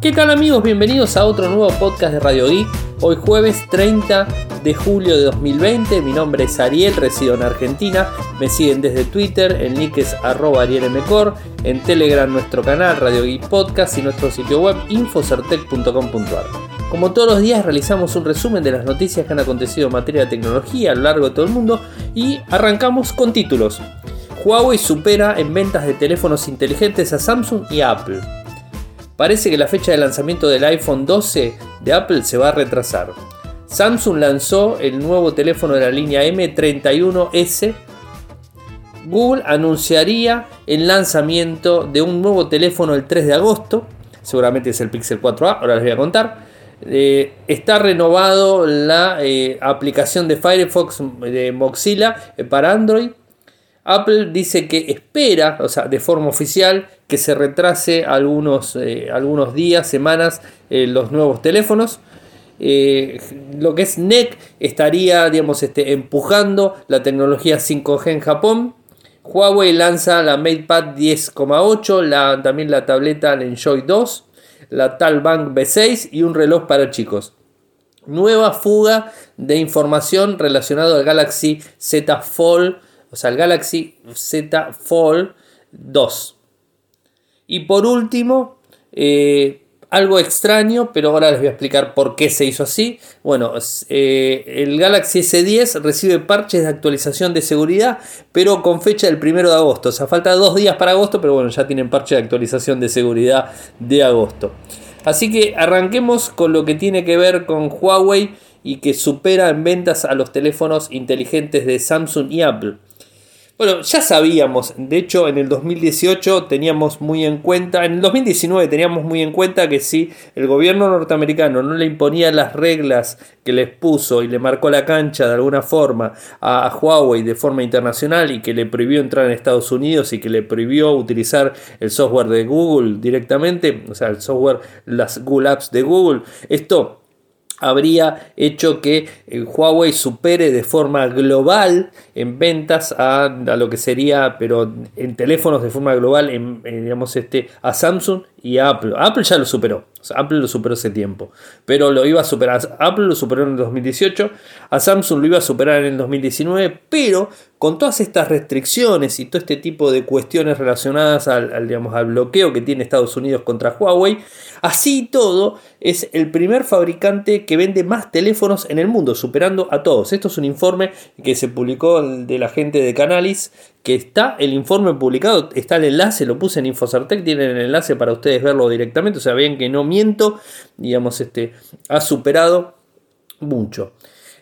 ¿Qué tal amigos? Bienvenidos a otro nuevo podcast de Radio Geek. Hoy jueves 30 de julio de 2020. Mi nombre es Ariel, resido en Argentina. Me siguen desde Twitter, el nick es arroba arielmcor, en Telegram nuestro canal Radio Geek Podcast y nuestro sitio web infocertec.com.ar. Como todos los días realizamos un resumen de las noticias que han acontecido en materia de tecnología a lo largo de todo el mundo y arrancamos con títulos. Huawei supera en ventas de teléfonos inteligentes a Samsung y Apple. Parece que la fecha de lanzamiento del iPhone 12 de Apple se va a retrasar. Samsung lanzó el nuevo teléfono de la línea M31S. Google anunciaría el lanzamiento de un nuevo teléfono el 3 de agosto. Seguramente es el Pixel 4a, ahora les voy a contar. Eh, está renovado la eh, aplicación de Firefox de Mozilla eh, para Android. Apple dice que espera, o sea, de forma oficial, que se retrase algunos, eh, algunos días, semanas, eh, los nuevos teléfonos. Eh, lo que es NEC estaría, digamos, este, empujando la tecnología 5G en Japón. Huawei lanza la MatePad 10,8, la, también la tableta Enjoy 2, la Talbank B6 y un reloj para chicos. Nueva fuga de información relacionada al Galaxy Z Fold, o sea, el Galaxy Z Fold 2. Y por último, eh, algo extraño, pero ahora les voy a explicar por qué se hizo así. Bueno, eh, el Galaxy S10 recibe parches de actualización de seguridad, pero con fecha del 1 de agosto. O sea, falta dos días para agosto, pero bueno, ya tienen parche de actualización de seguridad de agosto. Así que arranquemos con lo que tiene que ver con Huawei y que supera en ventas a los teléfonos inteligentes de Samsung y Apple. Bueno, ya sabíamos, de hecho en el 2018 teníamos muy en cuenta, en el 2019 teníamos muy en cuenta que si el gobierno norteamericano no le imponía las reglas que les puso y le marcó la cancha de alguna forma a, Huawei de forma internacional y que le prohibió entrar en Estados Unidos y que le prohibió utilizar el software de Google directamente, o sea, el software, las Google Apps de Google, esto habría hecho que eh, Huawei supere de forma global en ventas a, lo que sería, pero en teléfonos de forma global, en, digamos este, a Samsung y a Apple. Apple ya lo superó. Apple lo superó hace tiempo. Pero lo iba a superar. Apple lo superó en el 2018. A Samsung lo iba a superar en el 2019. Pero con todas estas restricciones y todo este tipo de cuestiones relacionadas al, digamos, al bloqueo que tiene Estados Unidos contra Huawei, así todo es el primer fabricante que vende más teléfonos en el mundo, superando a todos. Esto es un informe que se publicó de la gente de Canalis que está el informe publicado, está el enlace, lo puse en Infocertec, tienen el enlace para ustedes verlo directamente, o sea, ven que no digamos, este, ha superado mucho.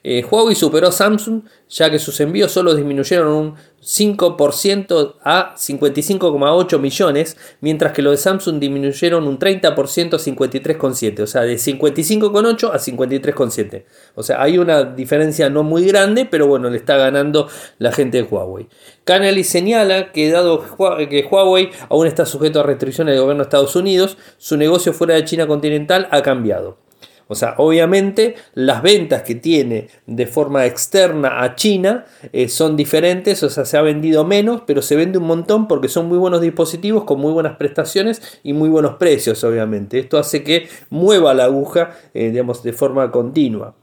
Eh, Huawei superó a Samsung ya que sus envíos solo disminuyeron un 5% a 55,8 millones, mientras que los de Samsung disminuyeron un 30% a 53,7, o sea, de 55,8 a 53,7. O sea, hay una diferencia no muy grande, pero bueno, le está ganando la gente de Huawei. Canali señala que dado que Huawei aún está sujeto a restricciones del gobierno de Estados Unidos, su negocio fuera de China continental ha cambiado. O sea, obviamente las ventas que tiene de forma externa a China eh, son diferentes, o sea, se ha vendido menos, pero se vende un montón porque son muy buenos dispositivos con muy buenas prestaciones y muy buenos precios, obviamente. Esto hace que mueva la aguja, eh, digamos, de forma continua.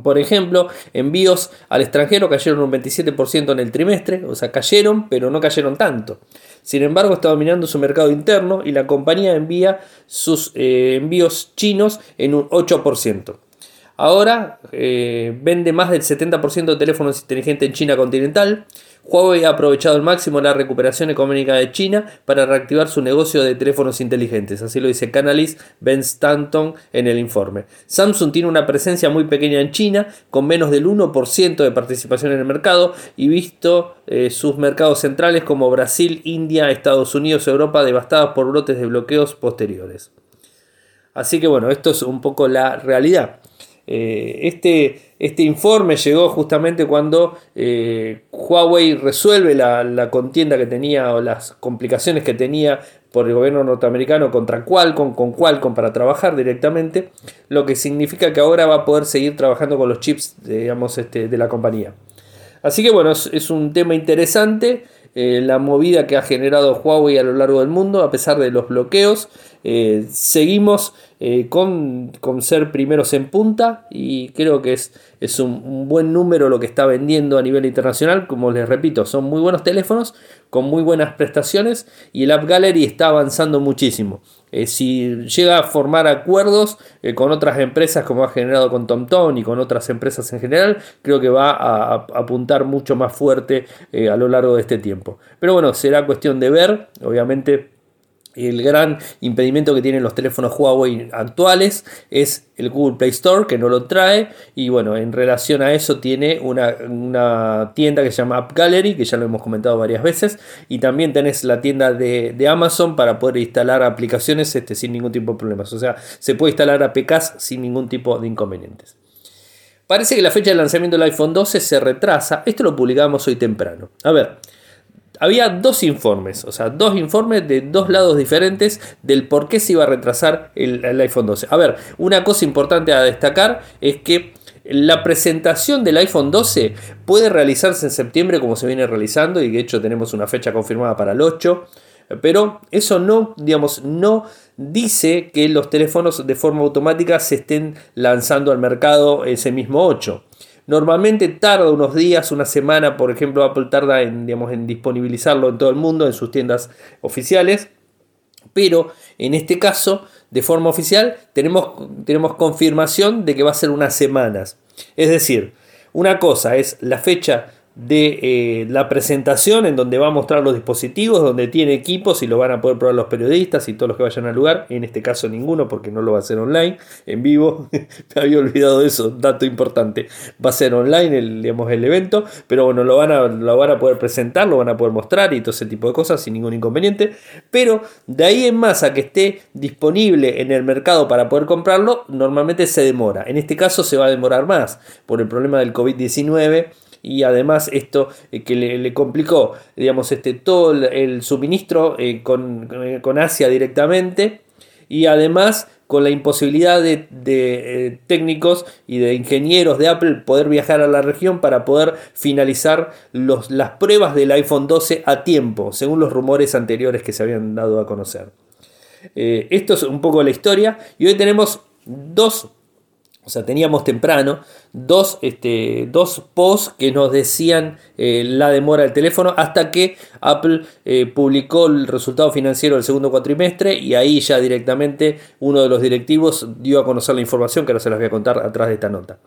Por ejemplo, envíos al extranjero cayeron un 27% en el trimestre, o sea, cayeron, pero no cayeron tanto. Sin embargo, está dominando su mercado interno y la compañía envía sus eh, envíos chinos en un 8%. Ahora eh, vende más del 70% de teléfonos inteligentes en China continental. Huawei ha aprovechado al máximo la recuperación económica de China para reactivar su negocio de teléfonos inteligentes, así lo dice Canalys Ben Stanton en el informe. Samsung tiene una presencia muy pequeña en China, con menos del 1% de participación en el mercado, y visto eh, sus mercados centrales como Brasil, India, Estados Unidos, Europa devastados por brotes de bloqueos posteriores. Así que bueno, esto es un poco la realidad. Eh, este, este, informe llegó justamente cuando eh, Huawei resuelve la, contienda que tenía o las complicaciones que tenía por el gobierno norteamericano contra Qualcomm, con Qualcomm para trabajar directamente, lo que significa que ahora va a poder seguir trabajando con los chips digamos, este, de la compañía. Así que bueno, es, un tema interesante. eh, la movida que ha generado Huawei a lo largo del mundo, a pesar de los bloqueos. Eh, seguimos eh, con, ser primeros en punta y creo que es, es un, buen número lo que está vendiendo a nivel internacional. Como les repito, son muy buenos teléfonos con muy buenas prestaciones y el App Gallery está avanzando muchísimo. Eh, si llega a formar acuerdos con otras empresas como ha generado con TomTom y con otras empresas en general, creo que va a apuntar mucho más fuerte a lo largo de este tiempo. Pero bueno, será cuestión de ver, obviamente el gran impedimento que tienen los teléfonos Huawei actuales es el Google Play Store que no lo trae y bueno, en relación a eso tiene una, tienda que se llama App Gallery que ya lo hemos comentado varias veces y también tenés la tienda de, Amazon para poder instalar aplicaciones este, sin ningún tipo de problemas, o sea, se puede instalar APKs sin ningún tipo de inconvenientes. Parece que la fecha de lanzamiento del iPhone 12 se retrasa, esto lo publicamos hoy temprano. A ver, había dos informes, o sea, dos informes de dos lados diferentes del por qué se iba a retrasar el, iPhone 12. A ver, una cosa importante a destacar es que la presentación del iPhone 12 puede realizarse en septiembre como se viene realizando y de hecho tenemos una fecha confirmada para el 8. Pero eso no, digamos, no dice que los teléfonos de forma automática se estén lanzando al mercado ese mismo 8. Normalmente tarda unos días, una semana, por ejemplo, Apple tarda en, digamos, en disponibilizarlo en todo el mundo, en sus tiendas oficiales. Pero en este caso, de forma oficial, tenemos, tenemos confirmación de que va a ser unas semanas. Es decir, una cosa es la fecha de eh, la presentación en donde va a mostrar los dispositivos, donde tiene equipos y lo van a poder probar los periodistas y todos los que vayan al lugar. En este caso ninguno porque no lo va a hacer online, en vivo. Me había olvidado de eso, dato importante. Va a ser online el, digamos, el evento, pero bueno, lo van, a, lo van a poder presentar, lo van a poder mostrar y todo ese tipo de cosas sin ningún inconveniente. Pero de ahí en más a que esté disponible en el mercado para poder comprarlo, normalmente se demora. En este caso se va a demorar más por el problema del COVID-19 y además esto eh, que le, complicó, digamos, este, todo el, suministro eh, con, eh, con, Asia directamente y además con la imposibilidad de, técnicos y de ingenieros de Apple poder viajar a la región para poder finalizar los, las pruebas del iPhone 12 a tiempo, según los rumores anteriores que se habían dado a conocer. esto es un poco la historia y hoy tenemos dos o sea, teníamos temprano dos, este, dos posts que nos decían eh, la demora del teléfono hasta que Apple eh, publicó el resultado financiero del segundo cuatrimestre y ahí ya directamente uno de los directivos dio a conocer la información que ahora se las voy a contar atrás de esta nota.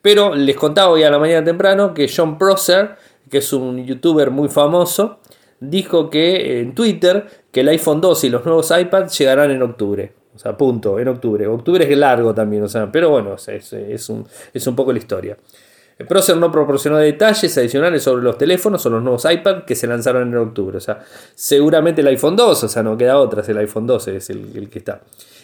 Pero les contaba hoy a la mañana temprano que John Prosser, que es un youtuber muy famoso, dijo que en Twitter que el iPhone 2 y los nuevos iPads llegarán en octubre. O sea, punto, en octubre. Octubre es largo también, o sea, pero bueno, es, es, un, es un poco la historia. El Procer no proporcionó detalles adicionales sobre los teléfonos o los nuevos iPad que se lanzaron en octubre. O sea, seguramente el iPhone 2, o sea, no queda otra, es el iPhone 12, es el, que está.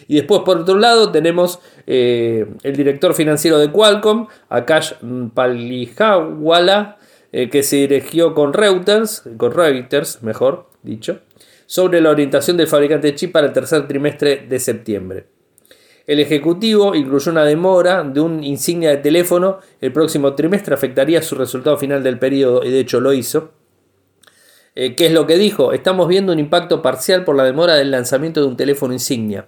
Y después, por otro lado, tenemos eh, el director financiero de Qualcomm, Akash Palihawala, eh, que se dirigió con Reuters, con Reuters, mejor dicho, sobre la orientación del fabricante de chip para el tercer trimestre de septiembre. El Ejecutivo incluyó una demora de un insignia de teléfono el próximo trimestre, afectaría su resultado final del periodo y de hecho lo hizo. Eh, ¿Qué es lo que dijo? Estamos viendo un impacto parcial por la demora del lanzamiento de un teléfono insignia.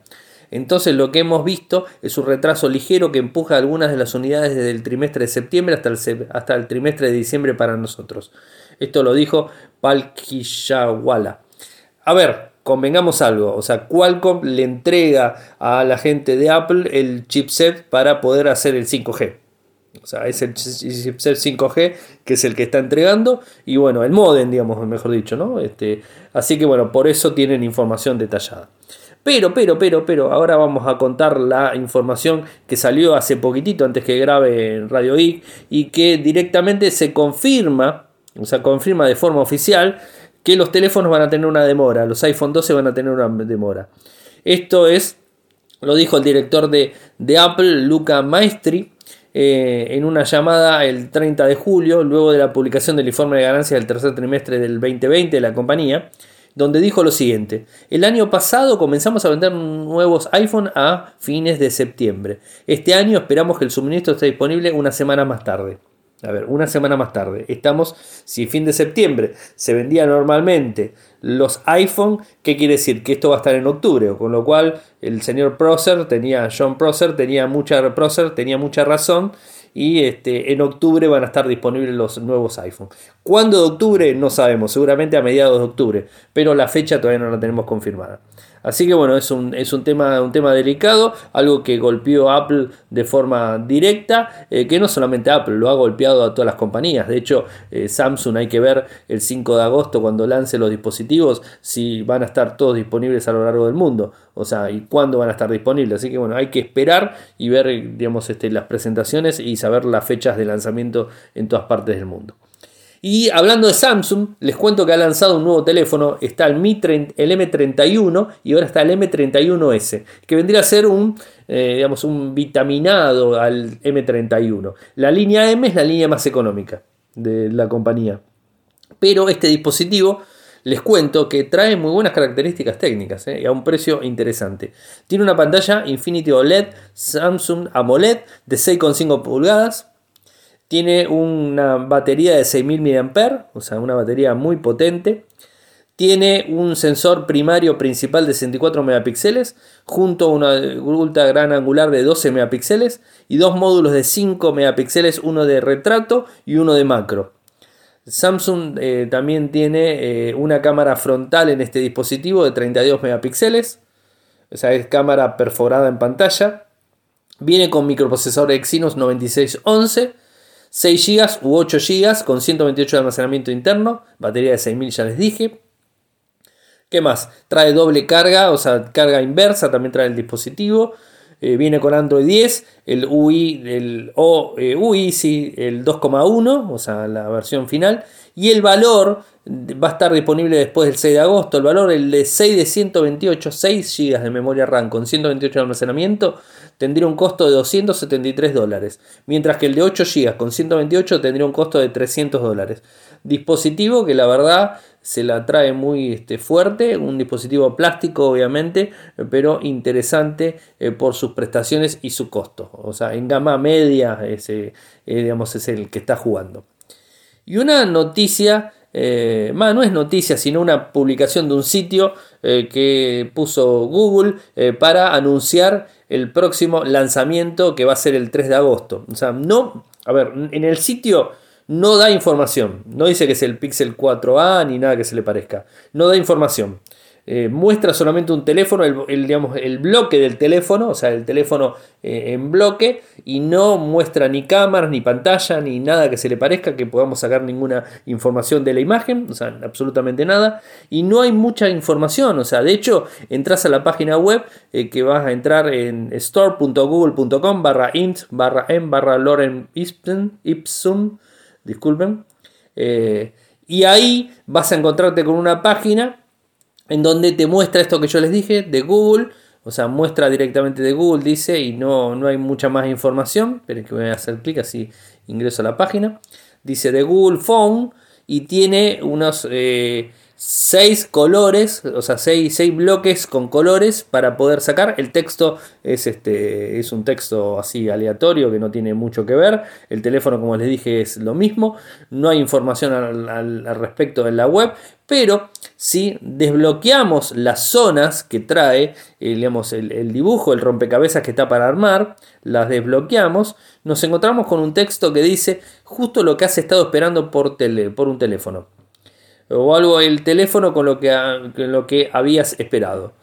Entonces lo que hemos visto es un retraso ligero que empuja algunas de las unidades desde el trimestre de septiembre hasta el, hasta el trimestre de diciembre para nosotros. Esto lo dijo Palkishawala. A ver, convengamos algo, o sea, Qualcomm le entrega a la gente de Apple el chipset para poder hacer el 5G. O sea, es el chipset 5G que es el que está entregando y bueno, el modem, digamos, mejor dicho, ¿no? Este, así que bueno, por eso tienen información detallada. Pero, pero, pero, pero, ahora vamos a contar la información que salió hace poquitito antes que grabe en Radio Geek y que directamente se confirma, o sea, confirma de forma oficial que los teléfonos van a tener una demora, los iPhone 12 van a tener una demora. Esto es, lo dijo el director de, Apple, Luca Maestri, eh, en una llamada el 30 de julio, luego de la publicación del informe de ganancias del tercer trimestre del 2020 de la compañía, donde dijo lo siguiente, el año pasado comenzamos a vender nuevos iPhone a fines de septiembre. Este año esperamos que el suministro esté disponible una semana más tarde. A ver, una semana más tarde. Estamos, si fin de septiembre se vendía normalmente los iPhone, ¿qué quiere decir? Que esto va a estar en octubre, con lo cual el señor Prosser tenía, John Prosser tenía mucha, tenía mucha razón y este, en octubre van a estar disponibles los nuevos iPhone. ¿Cuándo de octubre? No sabemos, seguramente a mediados de octubre, pero la fecha todavía no la tenemos confirmada. Así que bueno, es un, es un, tema, un tema delicado, algo que golpeó Apple de forma directa, eh, que no solamente Apple, lo ha golpeado a todas las compañías. De hecho, eh, Samsung hay que ver el 5 de agosto cuando lance los dispositivos si van a estar todos disponibles a lo largo del mundo. O sea, y cuándo van a estar disponibles. Así que bueno, hay que esperar y ver, digamos, este, las presentaciones y saber las fechas de lanzamiento en todas partes del mundo. Y hablando de Samsung, les cuento que ha lanzado un nuevo teléfono, está el, el M31 y ahora está el M31S, que vendría a ser un, eh, digamos, un vitaminado al M31. La línea M es la línea más económica de la compañía. Pero este dispositivo les cuento que trae muy buenas características técnicas eh, y a un precio interesante. Tiene una pantalla Infinity OLED Samsung AMOLED de 6,5 pulgadas, tiene una batería de 6000 mAh, o sea, una batería muy potente. Tiene un sensor primario principal de 64 megapíxeles junto a una ultra gran angular de 12 megapíxeles y dos módulos de 5 megapíxeles, uno de retrato y uno de macro. Samsung eh, también tiene eh, una cámara frontal en este dispositivo de 32 megapíxeles, o sea, es cámara perforada en pantalla. Viene con microprocesador Exynos 9611 6 GB u 8 GB con 128 de almacenamiento interno, batería de 6000 ya les dije. ¿Qué más? Trae doble carga, o sea, carga inversa, también trae el dispositivo. Eh, viene con Android 10, el UI, el o, eh, UI, sí, el 2,1, o sea, la versión final. Y el valor va a estar disponible después del 6 de agosto. El valor, el de 6 de 128, 6 GB de memoria RAM con 128 de almacenamiento, tendría un costo de 273 dólares, mientras que el de 8 GB con 128 tendría un costo de 300 dólares. Dispositivo que la verdad se la trae muy este, fuerte, un dispositivo plástico obviamente, pero interesante eh, por sus prestaciones y su costo. O sea, en gama media ese, eh, digamos, es el que está jugando. Y una noticia eh, no es noticia, sino una publicación de un sitio eh, que puso Google eh, para anunciar el próximo lanzamiento que va a ser el 3 de agosto. O sea, no, a ver, en el sitio no da información, no dice que es el Pixel 4a ni nada que se le parezca, no da información. Eh, muestra solamente un teléfono, el, digamos, el bloque del teléfono, o sea, el teléfono eh, en bloque, y no muestra ni cámaras, ni pantalla, ni nada que se le parezca, que podamos sacar ninguna información de la imagen, o sea, absolutamente nada, y no hay mucha información, o sea, de hecho, entras a la página web eh, que vas a entrar en store.google.com barra int barra m barra loren ipsum, disculpen, y ahí vas a encontrarte con una página en donde te muestra esto que yo les dije de Google, o sea, muestra directamente de Google, dice, y no, no hay mucha más información, pero que voy a hacer clic así ingreso a la página. Dice de Google Phone y tiene unos... Eh, seis colores, o sea, seis, bloques con colores para poder sacar. El texto es, este, es un texto así aleatorio que no tiene mucho que ver. El teléfono, como les dije, es lo mismo. No hay información al, respecto en la web. Pero si desbloqueamos las zonas que trae, eh, digamos, el, dibujo, el rompecabezas que está para armar, las desbloqueamos, nos encontramos con un texto que dice justo lo que has estado esperando por, tele, por un teléfono o algo el teléfono con lo que, lo que habías esperado.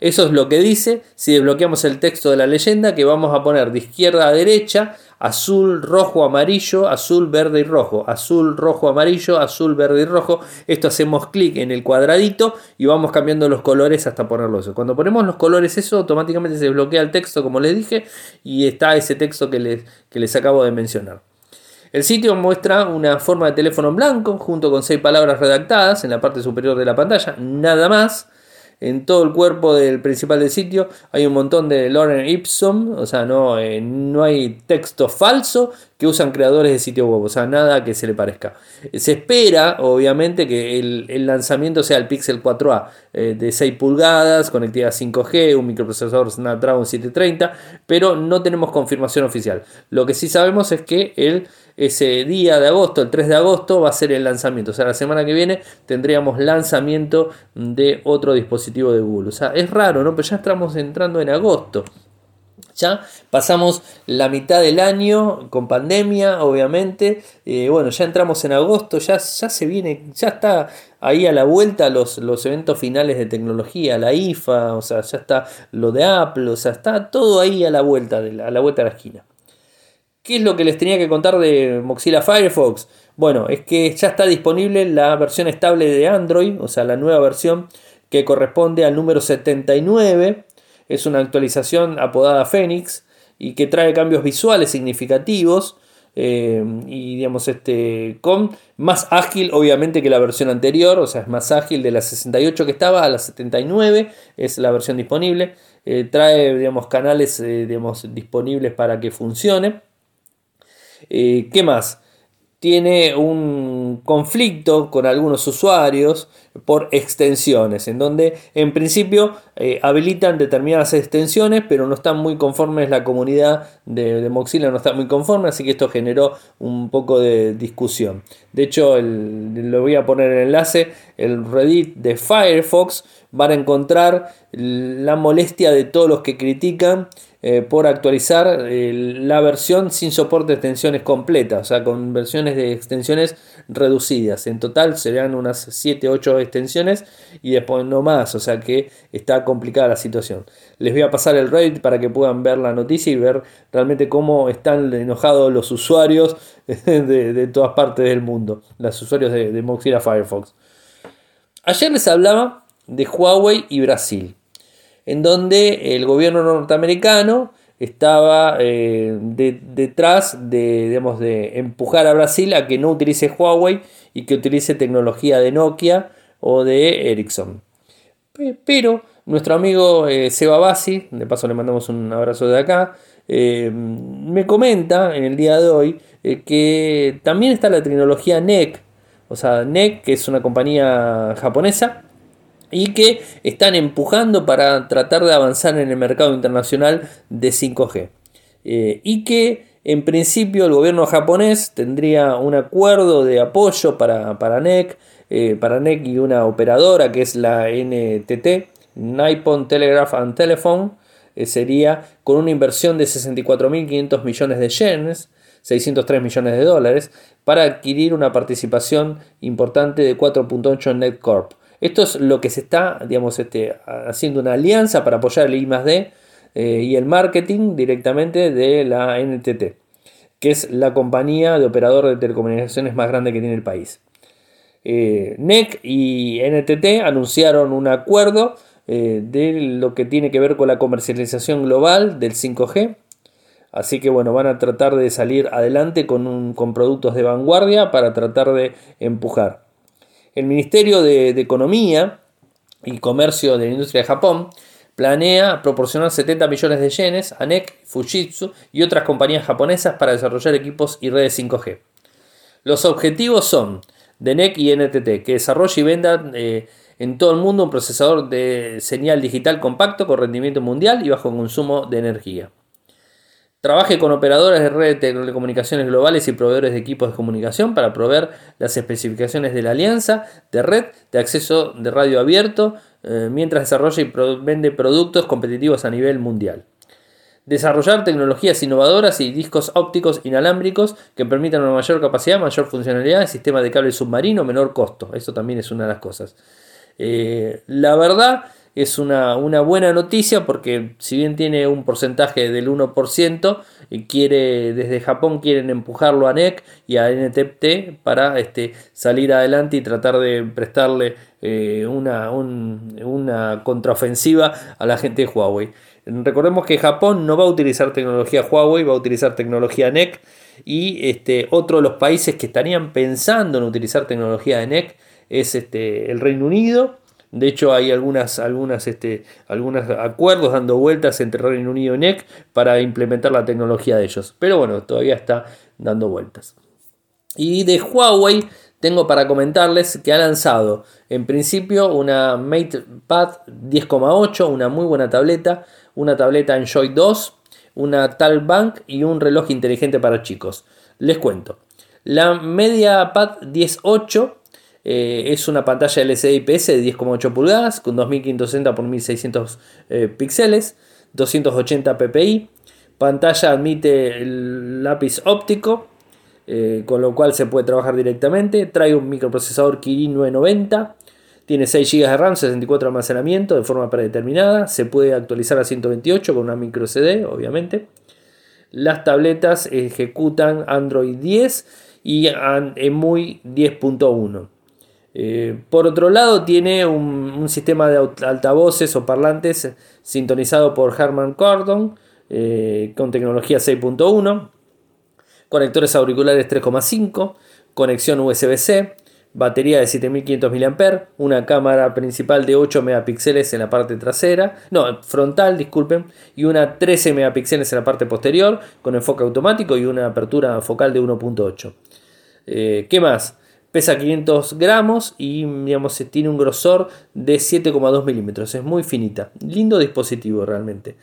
Eso es lo que dice si desbloqueamos el texto de la leyenda que vamos a poner de izquierda a derecha azul, rojo, amarillo, azul, verde y rojo, azul, rojo, amarillo, azul, verde y rojo. Esto hacemos clic en el cuadradito y vamos cambiando los colores hasta ponerlo. Cuando ponemos los colores eso automáticamente se desbloquea el texto como les dije y está ese texto que les, que les acabo de mencionar. El sitio muestra una forma de teléfono blanco junto con seis palabras redactadas en la parte superior de la pantalla, nada más. En todo el cuerpo del principal del sitio hay un montón de Loren Ipsum, o sea, no, eh, no hay texto falso que usan creadores de sitio web, o sea, nada que se le parezca. Se espera, obviamente, que el, lanzamiento sea el Pixel 4a eh, de 6 pulgadas, conectividad 5G, un microprocesador Snapdragon 730, pero no tenemos confirmación oficial. Lo que sí sabemos es que el ese día de agosto, el 3 de agosto, va a ser el lanzamiento. O sea, la semana que viene tendríamos lanzamiento de otro dispositivo de Google. O sea, es raro, ¿no? Pero ya estamos entrando en agosto. Ya pasamos la mitad del año con pandemia, obviamente. Eh, bueno, ya entramos en agosto, ya, ya se viene, ya está ahí a la vuelta los, los eventos finales de tecnología, la IFA, o sea, ya está lo de Apple, o sea, está todo ahí a la vuelta a la vuelta de la esquina. ¿Qué es lo que les tenía que contar de Mozilla Firefox? Bueno, es que ya está disponible la versión estable de Android, o sea, la nueva versión que corresponde al número 79 es una actualización apodada Phoenix y que trae cambios visuales significativos eh, y digamos este con más ágil obviamente que la versión anterior, o sea es más ágil de la 68 que estaba a la 79 es la versión disponible, eh, trae digamos canales eh, digamos, disponibles para que funcione. ¿Qué más? tiene un conflicto con algunos usuarios por extensiones, en donde en principio eh, habilitan determinadas extensiones, pero no están muy conformes, la comunidad de, Mozilla no está muy conforme, así que esto generó un poco de discusión. De hecho, lo voy a poner el enlace, el Reddit de Firefox, van a encontrar la molestia de todos los que critican eh, por actualizar eh, la versión sin soporte de extensiones completas, o sea, con versiones de extensiones reducidas. En total serían unas 7, 8 extensiones y después no más, o sea que está complicada la situación. Les voy a pasar el Reddit para que puedan ver la noticia y ver realmente cómo están enojados los usuarios de, todas partes del mundo, los usuarios de, de Mozilla Firefox. Ayer les hablaba de Huawei y Brasil en donde el gobierno norteamericano estaba eh, detrás de, de empujar a Brasil a que no utilice Huawei y que utilice tecnología de Nokia o de Ericsson. Pero nuestro amigo eh, Seba de paso le mandamos un abrazo de acá, eh, me comenta en el día de hoy que también está la tecnología NEC, o sea, NEC, que es una compañía japonesa, y que están empujando para tratar de avanzar en el mercado internacional de 5G. Eh, y que en principio el gobierno japonés tendría un acuerdo de apoyo para, para NEC, eh, para NEC y una operadora que es la NTT, Nippon Telegraph and Telephone, eh, sería con una inversión de 64.500 millones de yenes, 603 millones de dólares, para adquirir una participación importante de 4.8 en NetCorp. Esto es lo que se está, digamos, este, haciendo una alianza para apoyar el I eh, y el marketing directamente de la NTT, que es la compañía de operador de telecomunicaciones más grande que tiene el país. Eh, NEC y NTT anunciaron un acuerdo eh, de lo que tiene que ver con la comercialización global del 5G. Así que bueno, van a tratar de salir adelante con productos de vanguardia para tratar de empujar. El Ministerio de, Economía y Comercio de la Industria de Japón planea proporcionar 70 millones de yenes a NEC, Fujitsu y otras compañías japonesas para desarrollar equipos y redes 5G. Los objetivos son de NEC y NTT, que desarrolle y venda eh, en todo el mundo un procesador de señal digital compacto con rendimiento mundial y bajo consumo de energía. Trabaje con operadores de red de telecomunicaciones globales y proveedores de equipos de comunicación para proveer las especificaciones de la alianza de red de acceso de radio abierto eh, mientras desarrolla y vende productos competitivos a nivel mundial. Desarrollar tecnologías innovadoras y discos ópticos inalámbricos que permitan una mayor capacidad, mayor funcionalidad, sistema de cable submarino, menor costo. Eso también es una de las cosas. Eh, la verdad es una, buena noticia porque si bien tiene un porcentaje del 1%, y quiere, desde Japón quieren empujarlo a NEC y a NTT para este, salir adelante y tratar de prestarle eh, una, una contraofensiva a la gente de Huawei. Recordemos que Japón no va a utilizar tecnología Huawei, va a utilizar tecnología NEC y este, otro de los países que estarían pensando en utilizar tecnología de NEC es este, el Reino Unido de hecho, hay algunas, este, algunos acuerdos dando vueltas entre Reino Unido y NEC para implementar la tecnología de ellos. Pero bueno, todavía está dando vueltas. Y de Huawei tengo para comentarles que ha lanzado en principio una MatePad 10,8, una muy buena tableta, una tableta Enjoy 2, una Talbank y un reloj inteligente para chicos. Les cuento. La MediaPad 10.8 eh, es una pantalla LCD IPS de 10,8 pulgadas con 2560 x 1600 píxeles, 280 ppi. Pantalla admite el lápiz óptico, eh, con lo cual se puede trabajar directamente. Trae un microprocesador Kirin 990. Tiene 6 GB de RAM, 64 de almacenamiento de forma predeterminada. Se puede actualizar a 128 con una micro CD, obviamente. Las tabletas ejecutan Android 10 y EMUI 10.1. Eh, por otro lado, tiene un, sistema de altavoces o parlantes sintonizado por Harman Kardon eh, con tecnología 6.1, conectores auriculares 3.5, conexión USB-C, batería de 7500 mAh, una cámara principal de 8 megapíxeles en la parte trasera, no, frontal, disculpen, y una 13 megapíxeles en la parte posterior con enfoque automático y una apertura focal de 1.8. Eh, ¿Qué más? Pesa 500 gramos y digamos, tiene un grosor de 7,2 milímetros. Es muy finita. Lindo dispositivo realmente.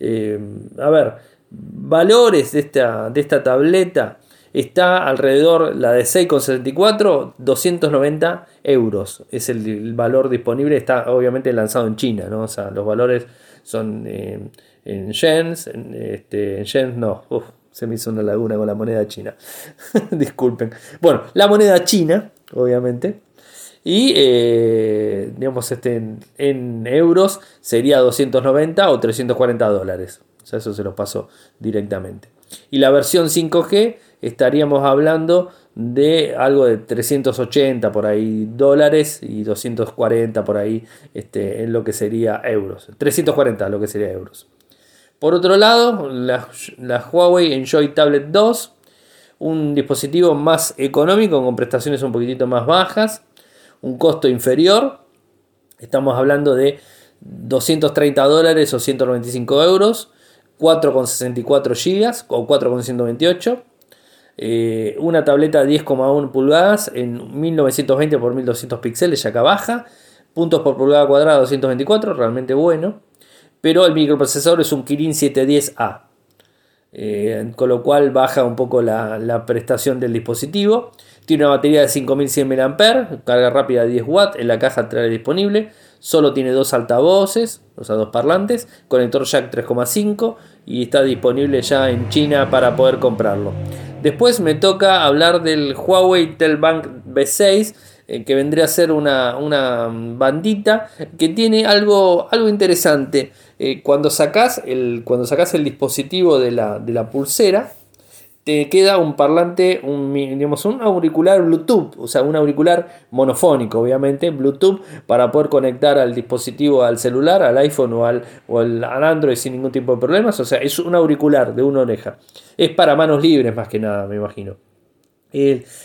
Eh, a ver, valores de esta, de esta tableta. Está alrededor, la de 6,74, 290 euros. Es el, valor disponible. Está obviamente lanzado en China. ¿no? O sea, los valores son eh, en yens. En, este, en yens no. Se me hizo una laguna con la moneda china. Disculpen. Bueno, la moneda china, obviamente. Y, eh, digamos, este, en, euros sería 290 o 340 dólares. O sea, eso se los paso directamente. Y la versión 5G estaríamos hablando de algo de 380 por ahí dólares y 240 por ahí este, en lo que sería euros. 340 lo que sería euros. Por otro lado, la, Huawei Enjoy Tablet 2, un dispositivo más económico con prestaciones un poquitito más bajas, un costo inferior, estamos hablando de 230 dólares o 195 euros, 4,64 GB o 4,128. Eh, una tableta 10,1 pulgadas en 1920 x 1200 píxeles, ya acá baja. Puntos por pulgada cuadrada 224, realmente bueno pero el microprocesador es un Kirin 710A, eh, con lo cual baja un poco la, prestación del dispositivo. Tiene una batería de 5100 mAh, carga rápida de 10 watts, en la caja trae disponible. Solo tiene dos altavoces, o sea, dos parlantes, conector jack 3,5 y está disponible ya en China para poder comprarlo. Después me toca hablar del Huawei Telbank B6 eh, que vendría a ser una, una, bandita que tiene algo, algo interesante. Eh, cuando, sacas el, cuando el dispositivo de la, de la pulsera, te queda un parlante, un, digamos, un auricular Bluetooth, o sea, un auricular monofónico, obviamente, Bluetooth, para poder conectar al dispositivo, al celular, al iPhone o al, o al Android sin ningún tipo de problemas. O sea, es un auricular de una oreja. Es para manos libres más que nada, me imagino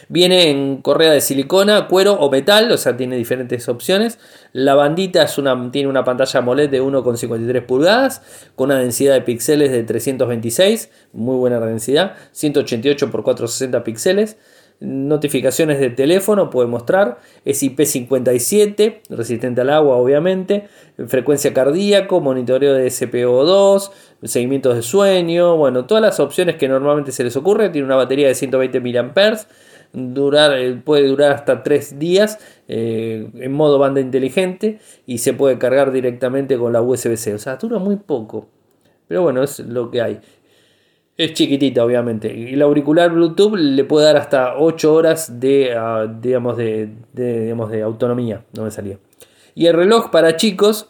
viene en correa de silicona, cuero o metal, o sea, tiene diferentes opciones. La bandita es una, tiene una pantalla AMOLED de 1,53 pulgadas con una densidad de píxeles de 326, muy buena densidad, 188 x 460 píxeles notificaciones de teléfono, puede mostrar, es IP57, resistente al agua obviamente, frecuencia cardíaco, monitoreo de SPO2, seguimientos de sueño, bueno, todas las opciones que normalmente se les ocurre, tiene una batería de 120 mAh, durar, eh, puede durar hasta 3 días eh, en modo banda inteligente. Y se puede cargar directamente con la USB-C, o sea, dura muy poco, pero bueno, es lo que hay. Es chiquitita, obviamente. Y el auricular Bluetooth le puede dar hasta 8 horas de, ah, digamos, de, digamos, de autonomía. No me salía. Y el reloj para chicos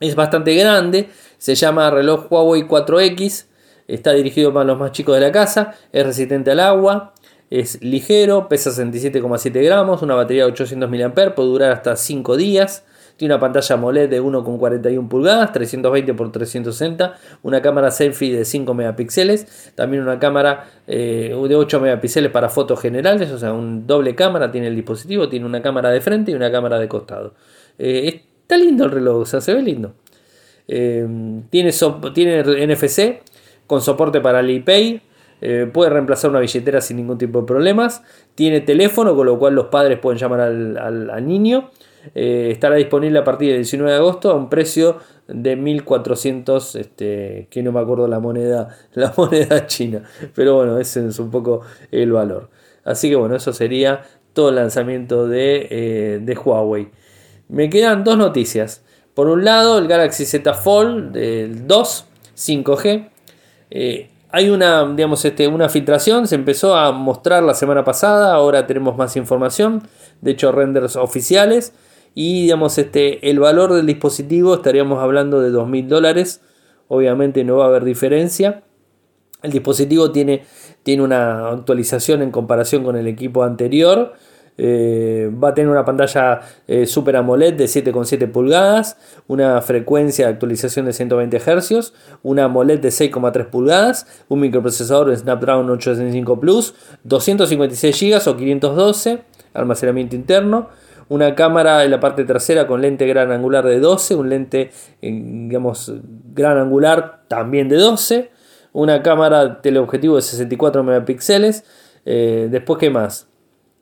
es bastante grande. Se llama reloj Huawei 4X. Está dirigido para los más chicos de la casa. Es resistente al agua. Es ligero. Pesa 67,7 gramos. Una batería de 800 mAh. Puede durar hasta 5 días. Tiene una pantalla AMOLED de 1,41 pulgadas, 320 x 360, una cámara selfie de 5 megapíxeles, también una cámara eh, de 8 megapíxeles para fotos generales, o sea, un doble cámara tiene el dispositivo, tiene una cámara de frente y una cámara de costado. Eh, está lindo el reloj, o sea, se ve lindo. Eh, tiene, tiene NFC con soporte para el iPay. puede reemplazar una billetera sin ningún tipo de problemas. Tiene teléfono, con lo cual los padres pueden llamar al niño. Eh, estará disponible a partir del 19 de agosto a un precio de 1400, este, que no me acuerdo la moneda, la moneda china, pero bueno, ese es un poco el valor. Así que bueno, eso sería todo el lanzamiento de, eh, de Huawei. Me quedan dos noticias. Por un lado, el Galaxy Z Fold del 2 5G. Eh, hay una, digamos, este, una filtración, se empezó a mostrar la semana pasada, ahora tenemos más información, de hecho renders oficiales y digamos, este, el valor del dispositivo estaríamos hablando de 2.000 dólares, obviamente no va a haber diferencia. El dispositivo tiene, tiene una actualización en comparación con el equipo anterior, eh, va a tener una pantalla eh, Super AMOLED de 7,7 pulgadas, una frecuencia de actualización de 120 Hz, una AMOLED de 6,3 pulgadas, un microprocesador de Snapdragon 865 Plus, 256 GB o 512, almacenamiento interno, una cámara en la parte trasera con lente gran angular de 12, un lente digamos gran angular también de 12, una cámara teleobjetivo de 64 megapíxeles, eh, después qué más,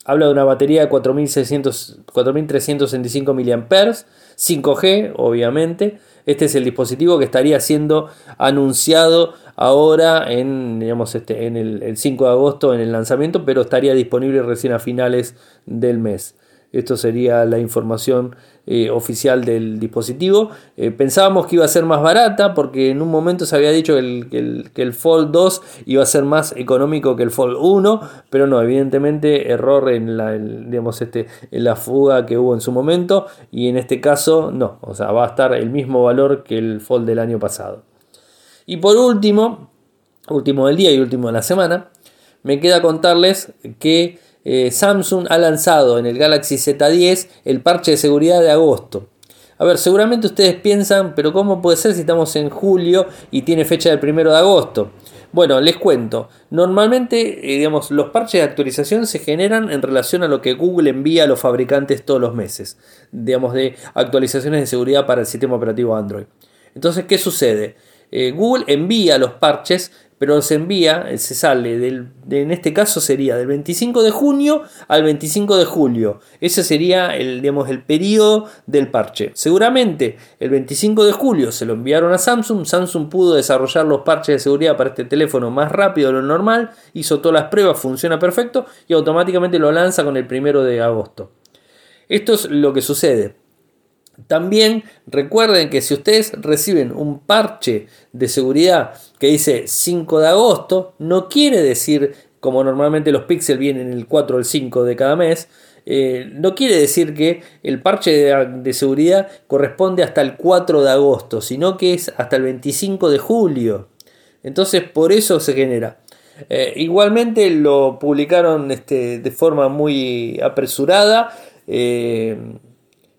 Habla de una batería de 4365 mAh, 5G, obviamente. Este es el dispositivo que estaría siendo anunciado ahora en, digamos, este, en el, el 5 de agosto en el lanzamiento, pero estaría disponible recién a finales del mes. Esto sería la información eh, oficial del dispositivo. Eh, pensábamos que iba a ser más barata porque en un momento se había dicho que el, que, el, Fold 2 iba a ser más económico que el Fold 1, pero no, evidentemente error en la, digamos, este, en la fuga que hubo en su momento y en este caso no, o sea, va a estar el mismo valor que el Fold del año pasado. Y por último, último del día y último de la semana, me queda contarles que eh, Samsung ha lanzado en el Galaxy Z10 el parche de seguridad de agosto. A ver, seguramente ustedes piensan, pero ¿cómo puede ser si estamos en julio y tiene fecha del primero de agosto? Bueno, les cuento. Normalmente, eh, digamos, los parches de actualización se generan en relación a lo que Google envía a los fabricantes todos los meses, digamos, de actualizaciones de seguridad para el sistema operativo Android. Entonces, ¿qué sucede? Eh, Google envía los parches pero se envía, se sale en este caso sería del 25 de junio al 25 de julio. Ese sería el, digamos, el periodo del parche. Seguramente el 25 de julio se lo enviaron a Samsung, Samsung pudo desarrollar los parches de seguridad para este teléfono más rápido de lo normal, hizo todas las pruebas, funciona perfecto y automáticamente lo lanza con el primero de agosto. Esto es lo que sucede. También recuerden que si ustedes reciben un parche de seguridad que dice 5 de agosto, no quiere decir, como normalmente los píxeles vienen el 4 o el 5 de cada mes, eh, no quiere decir que el parche de, seguridad corresponde hasta el 4 de agosto, sino que es hasta el 25 de julio. Entonces por eso se genera. Eh, igualmente lo publicaron este, de forma muy apresurada. Eh,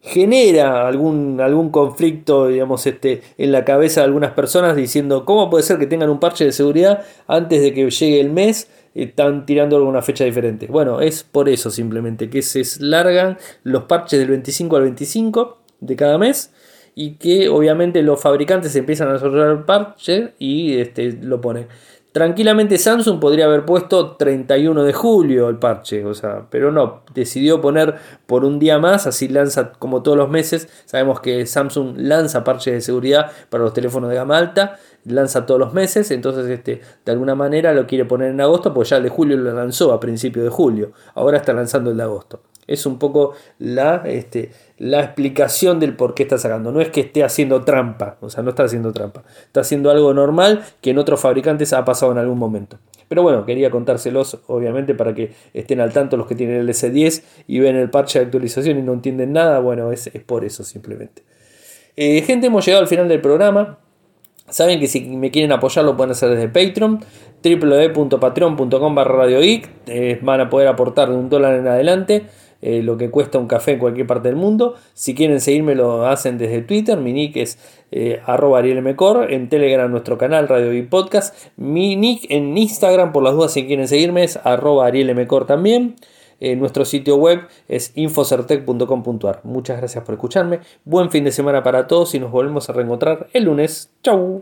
genera algún, algún conflicto, digamos, este, en la cabeza de algunas personas diciendo, ¿cómo puede ser que tengan un parche de seguridad antes de que llegue el mes? Están tirando alguna fecha diferente. Bueno, es por eso simplemente que se largan los parches del 25 al 25 de cada mes y que obviamente los fabricantes empiezan a desarrollar el parche y este, lo ponen. Tranquilamente Samsung podría haber puesto 31 de julio el parche, o sea, pero no, decidió poner por un día más, así lanza como todos los meses. Sabemos que Samsung lanza parches de seguridad para los teléfonos de gama alta, lanza todos los meses, entonces este, de alguna manera lo quiere poner en agosto, pues ya el de julio lo lanzó a principio de julio, ahora está lanzando el de agosto. Es un poco la, este, la explicación del por qué está sacando. No es que esté haciendo trampa, o sea, no está haciendo trampa. Está haciendo algo normal que en otros fabricantes ha pasado en algún momento. Pero bueno, quería contárselos, obviamente, para que estén al tanto los que tienen el S10 y ven el parche de actualización y no entienden nada. Bueno, es, por eso simplemente. Eh, gente, hemos llegado al final del programa. Saben que si me quieren apoyar lo pueden hacer desde Patreon, www.patreon.com barra eh, van a poder aportar de un dólar en adelante. Eh, lo que cuesta un café en cualquier parte del mundo. Si quieren seguirme lo hacen desde Twitter, mi nick es eh, arroba arielmcor, en Telegram nuestro canal Radio y Podcast, mi nick en Instagram por las dudas si quieren seguirme es arroba arielmcor también. Eh, nuestro sitio web es infocertec.com.ar. Muchas gracias por escucharme. Buen fin de semana para todos y nos volvemos a reencontrar el lunes. Chau.